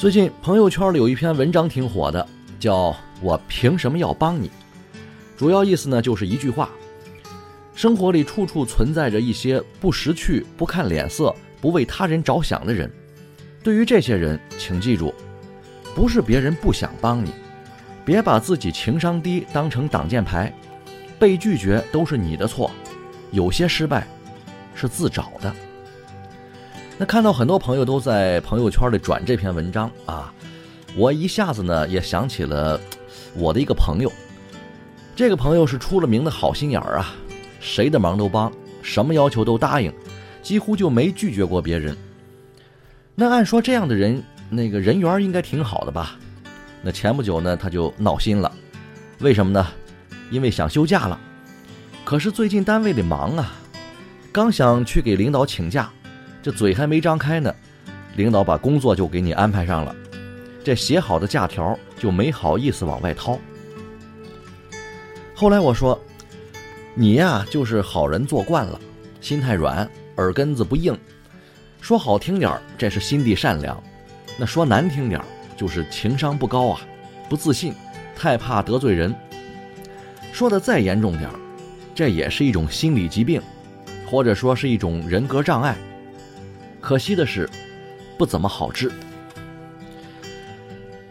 最近朋友圈里有一篇文章挺火的，叫“我凭什么要帮你”，主要意思呢就是一句话：生活里处处存在着一些不识趣、不看脸色、不为他人着想的人。对于这些人，请记住。不是别人不想帮你，别把自己情商低当成挡箭牌，被拒绝都是你的错，有些失败是自找的。那看到很多朋友都在朋友圈里转这篇文章啊，我一下子呢也想起了我的一个朋友，这个朋友是出了名的好心眼儿啊，谁的忙都帮，什么要求都答应，几乎就没拒绝过别人。那按说这样的人。那个人缘应该挺好的吧？那前不久呢，他就闹心了，为什么呢？因为想休假了，可是最近单位里忙啊，刚想去给领导请假，这嘴还没张开呢，领导把工作就给你安排上了，这写好的假条就没好意思往外掏。后来我说，你呀就是好人做惯了，心太软，耳根子不硬，说好听点这是心地善良。那说难听点就是情商不高啊，不自信，太怕得罪人。说的再严重点这也是一种心理疾病，或者说是一种人格障碍。可惜的是，不怎么好治。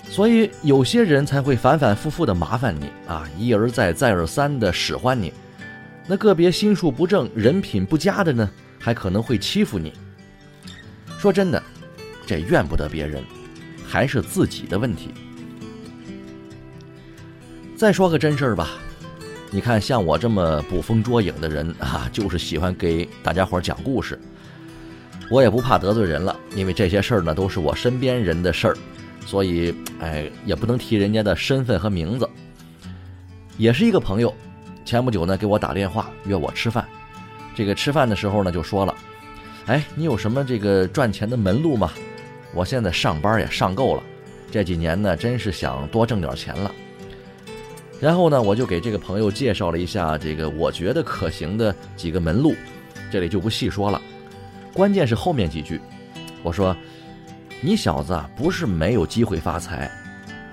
所以有些人才会反反复复的麻烦你啊，一而再再而三的使唤你。那个别心术不正、人品不佳的呢，还可能会欺负你。说真的。这怨不得别人，还是自己的问题。再说个真事儿吧，你看像我这么捕风捉影的人啊，就是喜欢给大家伙讲故事。我也不怕得罪人了，因为这些事儿呢都是我身边人的事儿，所以哎也不能提人家的身份和名字。也是一个朋友，前不久呢给我打电话约我吃饭，这个吃饭的时候呢就说了，哎，你有什么这个赚钱的门路吗？我现在上班也上够了，这几年呢，真是想多挣点钱了。然后呢，我就给这个朋友介绍了一下这个我觉得可行的几个门路，这里就不细说了。关键是后面几句，我说：“你小子，不是没有机会发财。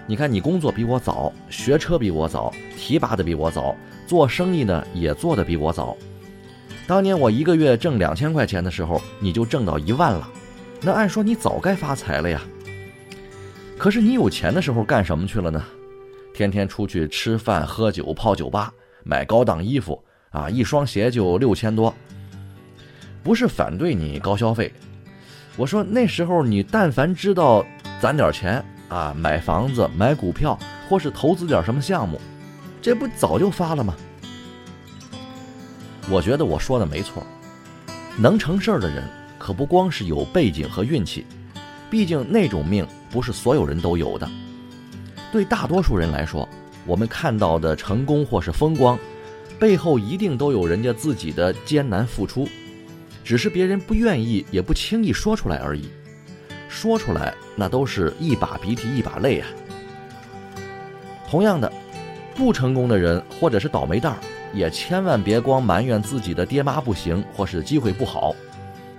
你看你工作比我早，学车比我早，提拔的比我早，做生意呢也做的比我早。当年我一个月挣两千块钱的时候，你就挣到一万了。”那按说你早该发财了呀，可是你有钱的时候干什么去了呢？天天出去吃饭、喝酒、泡酒吧，买高档衣服啊，一双鞋就六千多。不是反对你高消费，我说那时候你但凡知道攒点钱啊，买房子、买股票，或是投资点什么项目，这不早就发了吗？我觉得我说的没错，能成事儿的人。可不光是有背景和运气，毕竟那种命不是所有人都有的。对大多数人来说，我们看到的成功或是风光，背后一定都有人家自己的艰难付出，只是别人不愿意也不轻易说出来而已。说出来，那都是一把鼻涕一把泪啊。同样的，不成功的人或者是倒霉蛋儿，也千万别光埋怨自己的爹妈不行或是机会不好。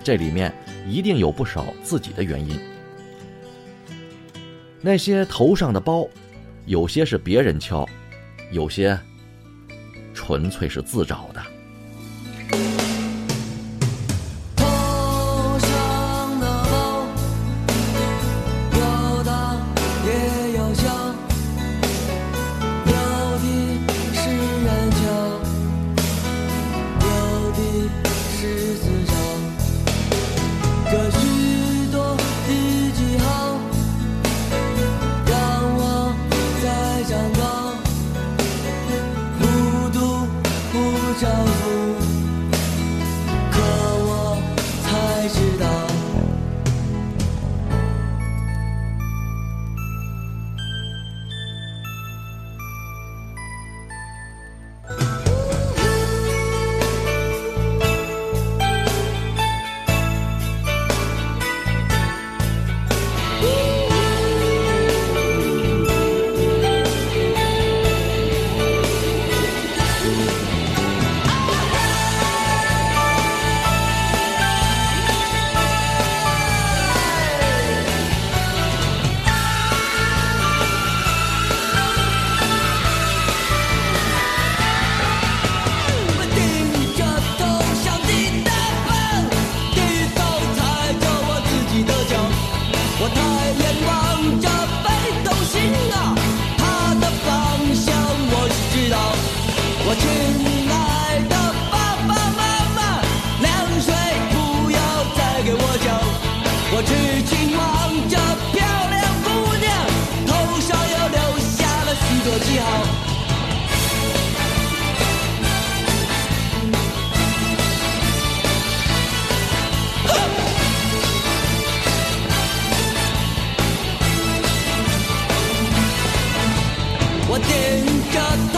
这里面一定有不少自己的原因。那些头上的包，有些是别人敲，有些纯粹是自找的。truth. 電化と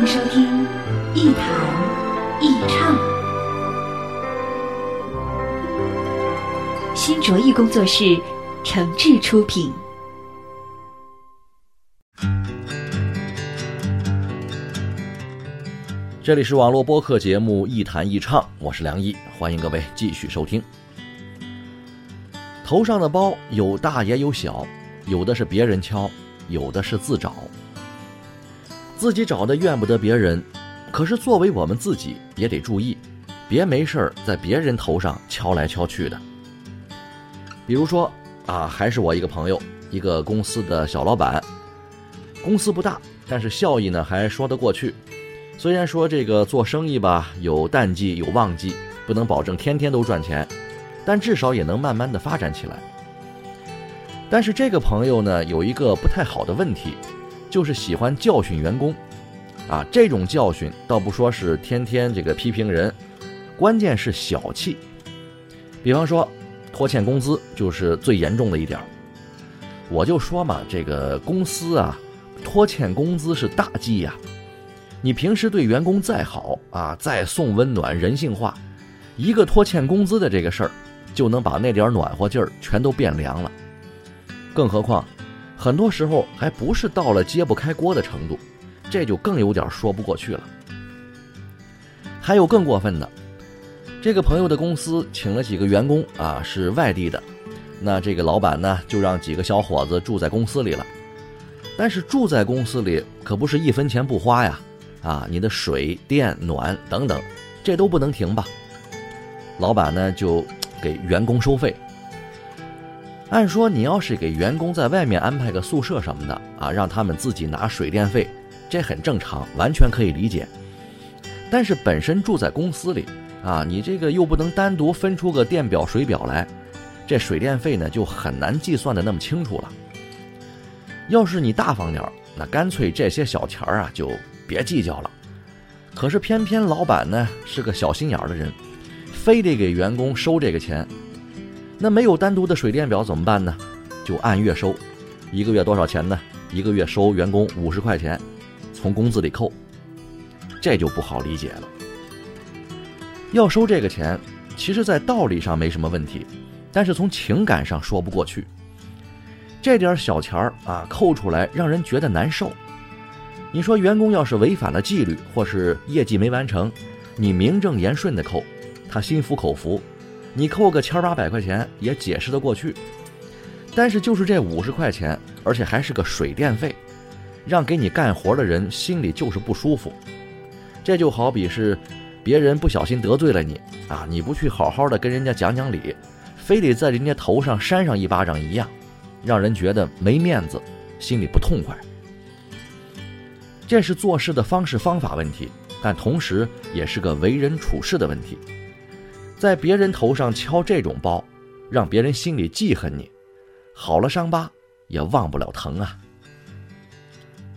欢迎收听一谈一唱，新卓艺工作室诚挚出品。这里是网络播客节目《一谈一唱》，我是梁毅，欢迎各位继续收听。头上的包有大也有小，有的是别人敲，有的是自找。自己找的怨不得别人，可是作为我们自己也得注意，别没事儿在别人头上敲来敲去的。比如说啊，还是我一个朋友，一个公司的小老板，公司不大，但是效益呢还说得过去。虽然说这个做生意吧，有淡季有旺季，不能保证天天都赚钱，但至少也能慢慢的发展起来。但是这个朋友呢，有一个不太好的问题，就是喜欢教训员工，啊，这种教训倒不说是天天这个批评人，关键是小气。比方说，拖欠工资就是最严重的一点。我就说嘛，这个公司啊，拖欠工资是大忌呀。你平时对员工再好啊，再送温暖、人性化，一个拖欠工资的这个事儿，就能把那点暖和劲儿全都变凉了。更何况，很多时候还不是到了揭不开锅的程度，这就更有点说不过去了。还有更过分的，这个朋友的公司请了几个员工啊，是外地的，那这个老板呢，就让几个小伙子住在公司里了。但是住在公司里可不是一分钱不花呀。啊，你的水电暖等等，这都不能停吧？老板呢就给员工收费。按说你要是给员工在外面安排个宿舍什么的啊，让他们自己拿水电费，这很正常，完全可以理解。但是本身住在公司里啊，你这个又不能单独分出个电表、水表来，这水电费呢就很难计算的那么清楚了。要是你大方点儿，那干脆这些小钱儿啊就。别计较了，可是偏偏老板呢是个小心眼儿的人，非得给员工收这个钱。那没有单独的水电表怎么办呢？就按月收，一个月多少钱呢？一个月收员工五十块钱，从工资里扣。这就不好理解了。要收这个钱，其实在道理上没什么问题，但是从情感上说不过去。这点小钱儿啊，扣出来让人觉得难受。你说员工要是违反了纪律，或是业绩没完成，你名正言顺的扣，他心服口服，你扣个千八百块钱也解释得过去。但是就是这五十块钱，而且还是个水电费，让给你干活的人心里就是不舒服。这就好比是别人不小心得罪了你啊，你不去好好的跟人家讲讲理，非得在人家头上扇上一巴掌一样，让人觉得没面子，心里不痛快。这是做事的方式方法问题，但同时也是个为人处事的问题。在别人头上敲这种包，让别人心里记恨你，好了伤疤也忘不了疼啊。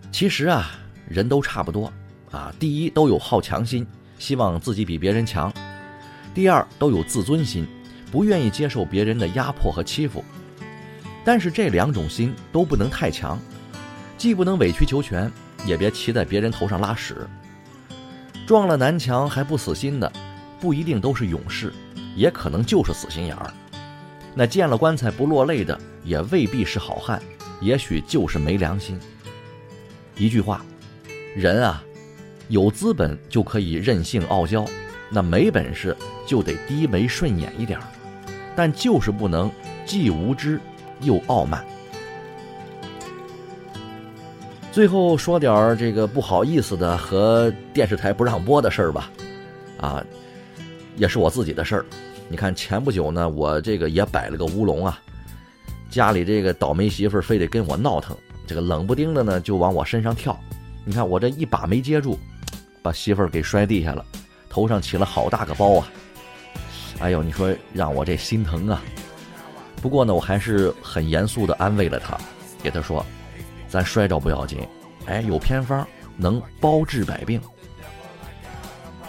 其实啊，人都差不多啊。第一，都有好强心，希望自己比别人强；第二，都有自尊心，不愿意接受别人的压迫和欺负。但是这两种心都不能太强，既不能委曲求全。也别骑在别人头上拉屎，撞了南墙还不死心的，不一定都是勇士，也可能就是死心眼儿。那见了棺材不落泪的，也未必是好汉，也许就是没良心。一句话，人啊，有资本就可以任性傲娇，那没本事就得低眉顺眼一点儿，但就是不能既无知又傲慢。最后说点儿这个不好意思的和电视台不让播的事儿吧，啊，也是我自己的事儿。你看前不久呢，我这个也摆了个乌龙啊，家里这个倒霉媳妇儿非得跟我闹腾，这个冷不丁的呢就往我身上跳，你看我这一把没接住，把媳妇儿给摔地下了，头上起了好大个包啊！哎呦，你说让我这心疼啊！不过呢，我还是很严肃的安慰了他，给他说：“咱摔着不要紧，哎，有偏方能包治百病。”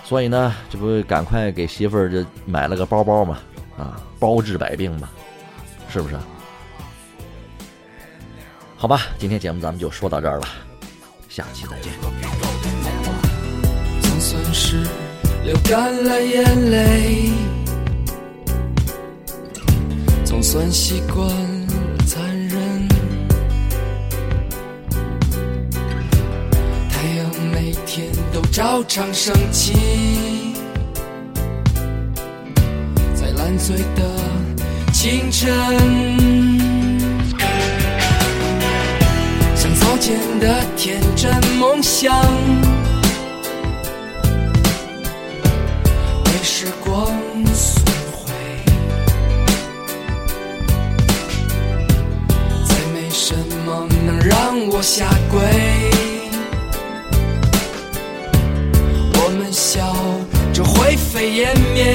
所以呢，这不赶快给媳妇儿这买了个包包嘛，啊，包治百病嘛，是不是？好吧，今天节目咱们就说到这儿了，下期再见。总算是流干了眼泪，总算习惯照常升起，在烂醉的清晨。像早前的天真梦想，被时光损毁，再没什么能让我下跪。灰飞烟灭，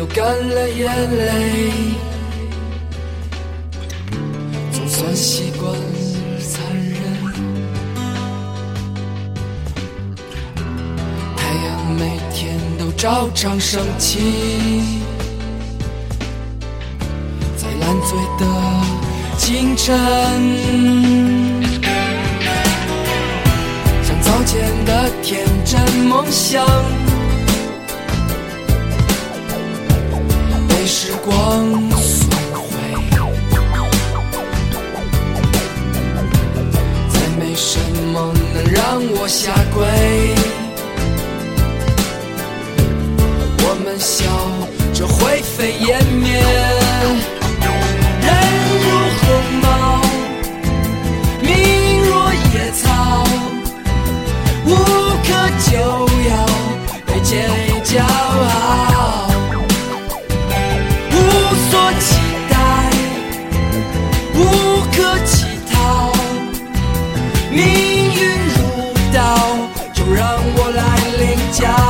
流干了眼泪，总算习惯残忍。太阳每天都照常升起，在烂醉的清晨。像早前的天真梦想，光损毁，再没什么能让我下跪。我们笑着灰飞烟灭，家。